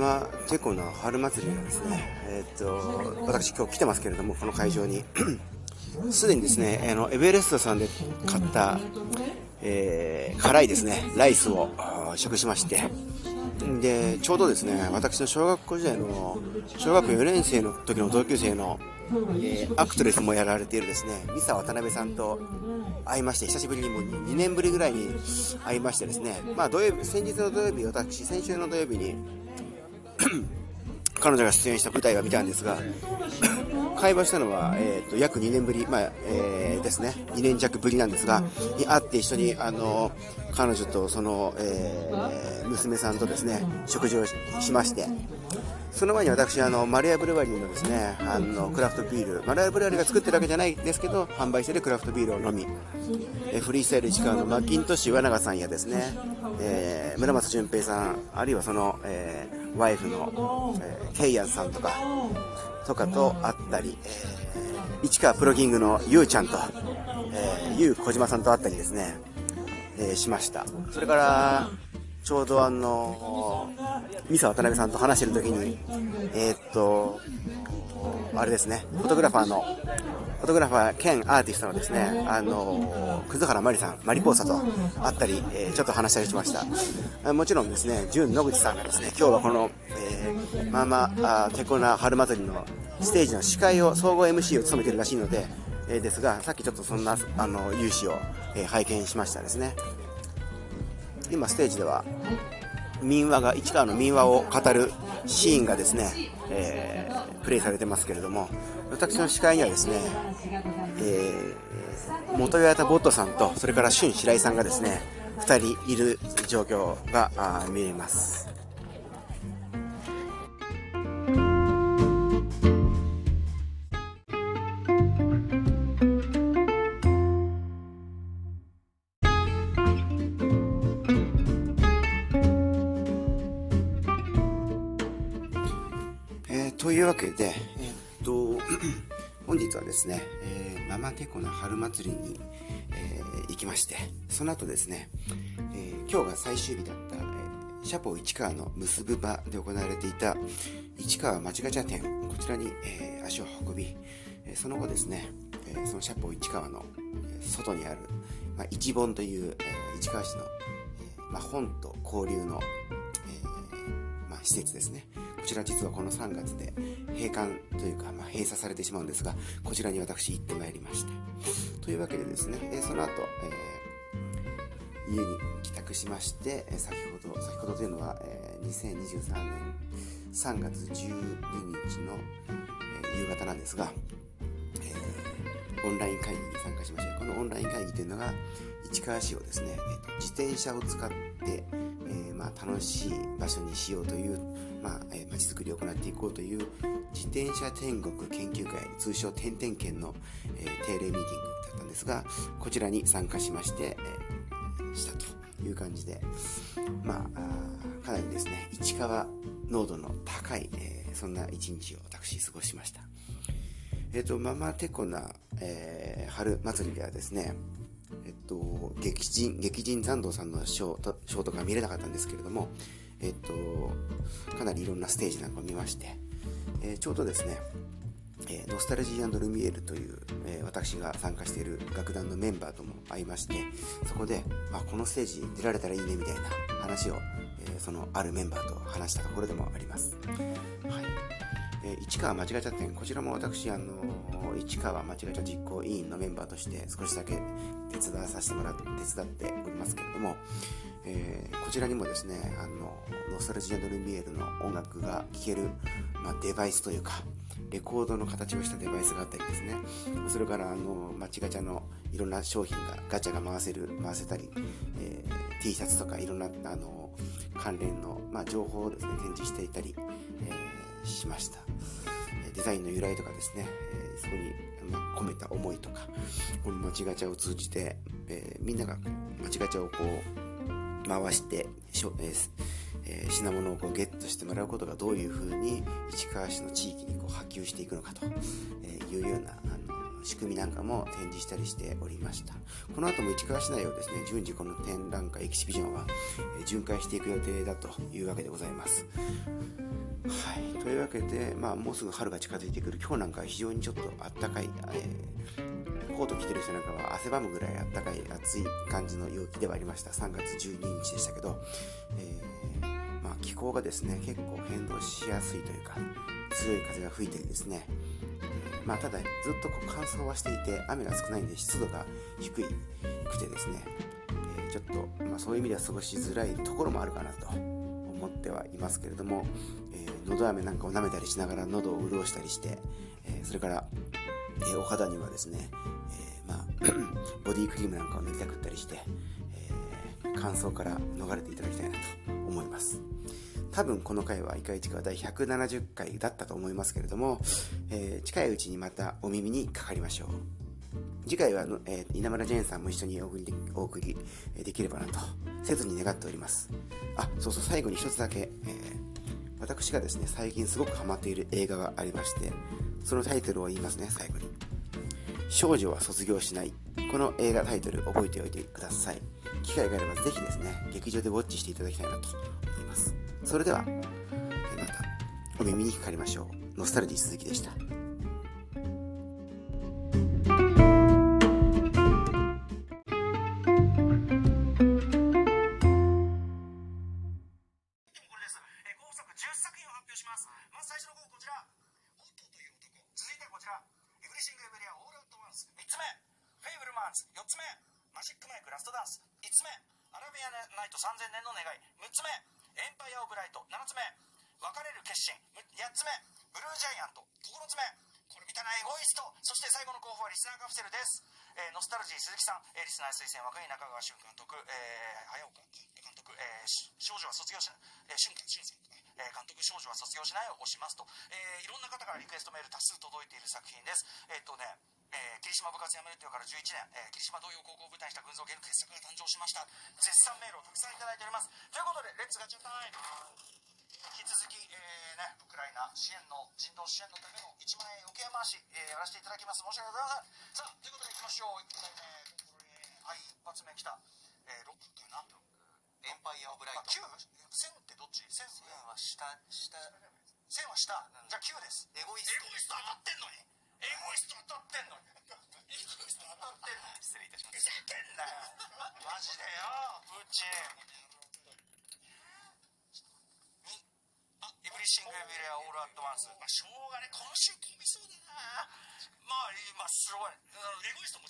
マテコの春祭りがですね、えー、っと、私今日来てますけれども、この会場に、すでにですね、あの、エベレストさんで買った、えー、辛いですね、ライスを食しまして、で、ちょうどですね、私の小学校時代の、小学校4年生の時の同級生の、えー、アクトレスもやられているですね、ミサ渡辺さんと会いまして、久しぶりにもう2年ぶりぐらいに会いましてですね、まあ土曜日、先日の土曜日、私、先週の土曜日に 彼女が出演した舞台は見たんですが、会話したのは、えーと、約2年ぶり、まあえー、ですね、2年弱ぶりなんですが、に会って一緒にあの彼女とその、えー、娘さんとですね食事をしまして、その前に私、あのマリアブルワリーのですねあのクラフトビール、マリアブルワリーが作ってるわけじゃないですけど、販売しているクラフトビールを飲み、えフリースタイル市川のマッキントッシュ岩永さんやですね、えー、村松淳平さん、あるいはその、えー、ワイフの、えー、ケイヤンさんとか、とかと会ったり、えー、市川プロキングのゆうちゃんと、えー、ゆう小島さんと会ったりですね、えー、しました。それから、ちょうどあの、ミサ渡辺さんと話してる時に、えー、っと、あれですね、フォトグラファーの、ォトグラファー兼アーティストのですね、あの、葛原まりさん、マリポーサと会ったり、えー、ちょっと話したりしました。もちろんですね、純野口さんがですね、今日はこの、えー、まあまあ、結構な春祭りのステージの司会を、総合 MC を務めてるらしいので、えー、ですが、さっきちょっとそんな、あの、勇姿を、えー、拝見しましたですね。今、ステージでは、民話が、市川の民話を語るシーンがですね、えー、プレイされてますけれども、私の司会にはですね、えー、元岩田ボットさんと、それから俊白井さんがですね、2人いる状況が見えます。というわけで、本日はですね、えー、ママテコの春祭りに、えー、行きまして、その後ですね、えー、今日が最終日だった、えー、シャポ市川の結ぶ場で行われていた市川町ガチャ店、こちらに、えー、足を運び、えー、その後ですね、えー、そのシャポ市川の、外にある、まあ、一本という、えー、市川市の、えーまあ、本と交流の、えーまあ、施設ですね。こちら実はこの3月で閉館というか、まあ、閉鎖されてしまうんですが、こちらに私行ってまいりました。というわけでですね、えその後、えー、家に帰宅しまして、先ほど、先ほどというのは、えー、2023年3月12日の、えー、夕方なんですが、えー、オンライン会議に参加しました。このオンライン会議というのが、市川市をですね、えーと、自転車を使って、えー、まあ、楽しい場所にしようというまあ、えー、街づくりを行っていこうという自転車天国研究会、通称点々県の、えー、定例ミーティングだったんですが、こちらに参加しまして、えー、したという感じで、まあ、かなりですね、市川濃度の高い、えー、そんな一日を私過ごしました。えっ、ー、と、ママテコな、えー、春祭りではですね、えっと、劇人、劇人残道さんのショーとショーとか見れなかったんですけれども、えっと、かなりいろんなステージなんかを見まして、えー、ちょうどですね、えー、ノスタルジールミエルという、えー、私が参加している楽団のメンバーとも会いまして、そこで、あ、このステージ出られたらいいねみたいな話を、えそのあるメンバーと話したところでもあります。はい。え市川町ガチャ店、こちらも私、あの市川町ガチャ実行委員のメンバーとして少しだけ手伝わさせてもらって、手伝っておりますけれども、えー、こちらにもですね、あの、ノスタルジア・ドルミエルの音楽が聴ける、まあ、デバイスというか、レコードの形をしたデバイスがあったりですね、それからあの、マチガチャのいろんな商品が、ガチャが回せる、回せたり、えー、T シャツとかいろんな、あの、関連の、まあ、情報をですね、展示していたり、えー、しました。デザインの由来とかですね、え、そこに、ま、込めた思いとか、この街ガチャを通じて、え、みんなが街ガチャをこう、回して、え、品物をこうゲットしてもらうことがどういうふうに市川市の地域にこう波及していくのかというような仕組みなんかも展示したりしておりました。この後も市川市内をですね順次この展覧会エキシビジョンは、え巡回していく予定だというわけでございます。はい。というわけで、まあ、もうすぐ春が近づいてくる今日なんかは非常にちょっとあったかい、えー、コート着てる人なんかは汗ばむぐらいあったかい暑い感じの陽気ではありました。3月12日でしたけど、えー、まあ、気候がですね結構変動しやすいというか強い風が吹いてですね、まあ、ただずっとこう乾燥はしていて雨が少ないんで湿度が低くてですね、えー、ちょっと、まあ、そういう意味では過ごしづらいところもあるかなと思ってはいますけれども、えー、喉飴なんかを舐めたりしながら喉を潤したりして、えそれから、えお肌にはですね、えまあ、ボディクリームなんかを塗りたくったりして、え乾燥から逃れていただきたいなと思います。多分この回はイカイチカ第170回だったと思いますけれども、えー、近いうちにまたお耳にかかりましょう。次回は、えー、稲村ジェーンさんも一緒にお送りでお送りできればなと、切に願っております。あ、そうそう、最後に一つだけ、えー、私がですね、最近すごくハマっている映画がありまして、そのタイトルを言いますね、最後に。少女は卒業しない。この映画タイトル覚えておいてください。機会があればぜひですね、劇場でウォッチしていただきたいなと思います。それでは、またお耳にかかりましょう。ノスタルジー鈴木でした。4つ目。マジックマイクラストダンス。5つ目。アラビアナイト3000年の願い。6つ目。エンパイア・オブ・ライト。7つ目。別れる決心。8つ目。ブルージャイアント。9つ目。これ見たなエゴイスト。そして最後の候補はリスナーカプセルです、えー、ノスタルジー鈴木さん、えー、リスナー推薦若い中川俊監督、えー、早岡監督、えー、少女は卒業しない、えー、俊監俊さん、えー、監督少女は卒業しないを押しますと、えー、いろんな方からリクエストメール多数届いている作品です。えっ、とねえー、霧島部活やめるっていうから11年、えー、霧島同様高校を舞台にした群像芸の傑作が誕生しました。絶賛メールをたくさんいただいております。ということでレッツガチャタイム。引き続き、えーね、ウクライナ支援の人道支援のための1万円受け回し、えー、やらせていただきます。申し訳ございません。さあということでいきましょう。1回目はい一発目来た、えー、ロックかな？エンパイア・オブ・ライト。9線ってどっち？線は下下。線は下、じゃあ9です。エゴイスト。エゴイスト当たってんのにエゴイスト当たってんのにエゴイスト当たってんの？に 失礼いたします。ふざけんなよ。マジでよ。プー。チンエブリシング・エブリア・オール・アット・ワンス。まあ、しょうがね、今週飛びそうだな。まあ、まあ、すごい。エゴイスト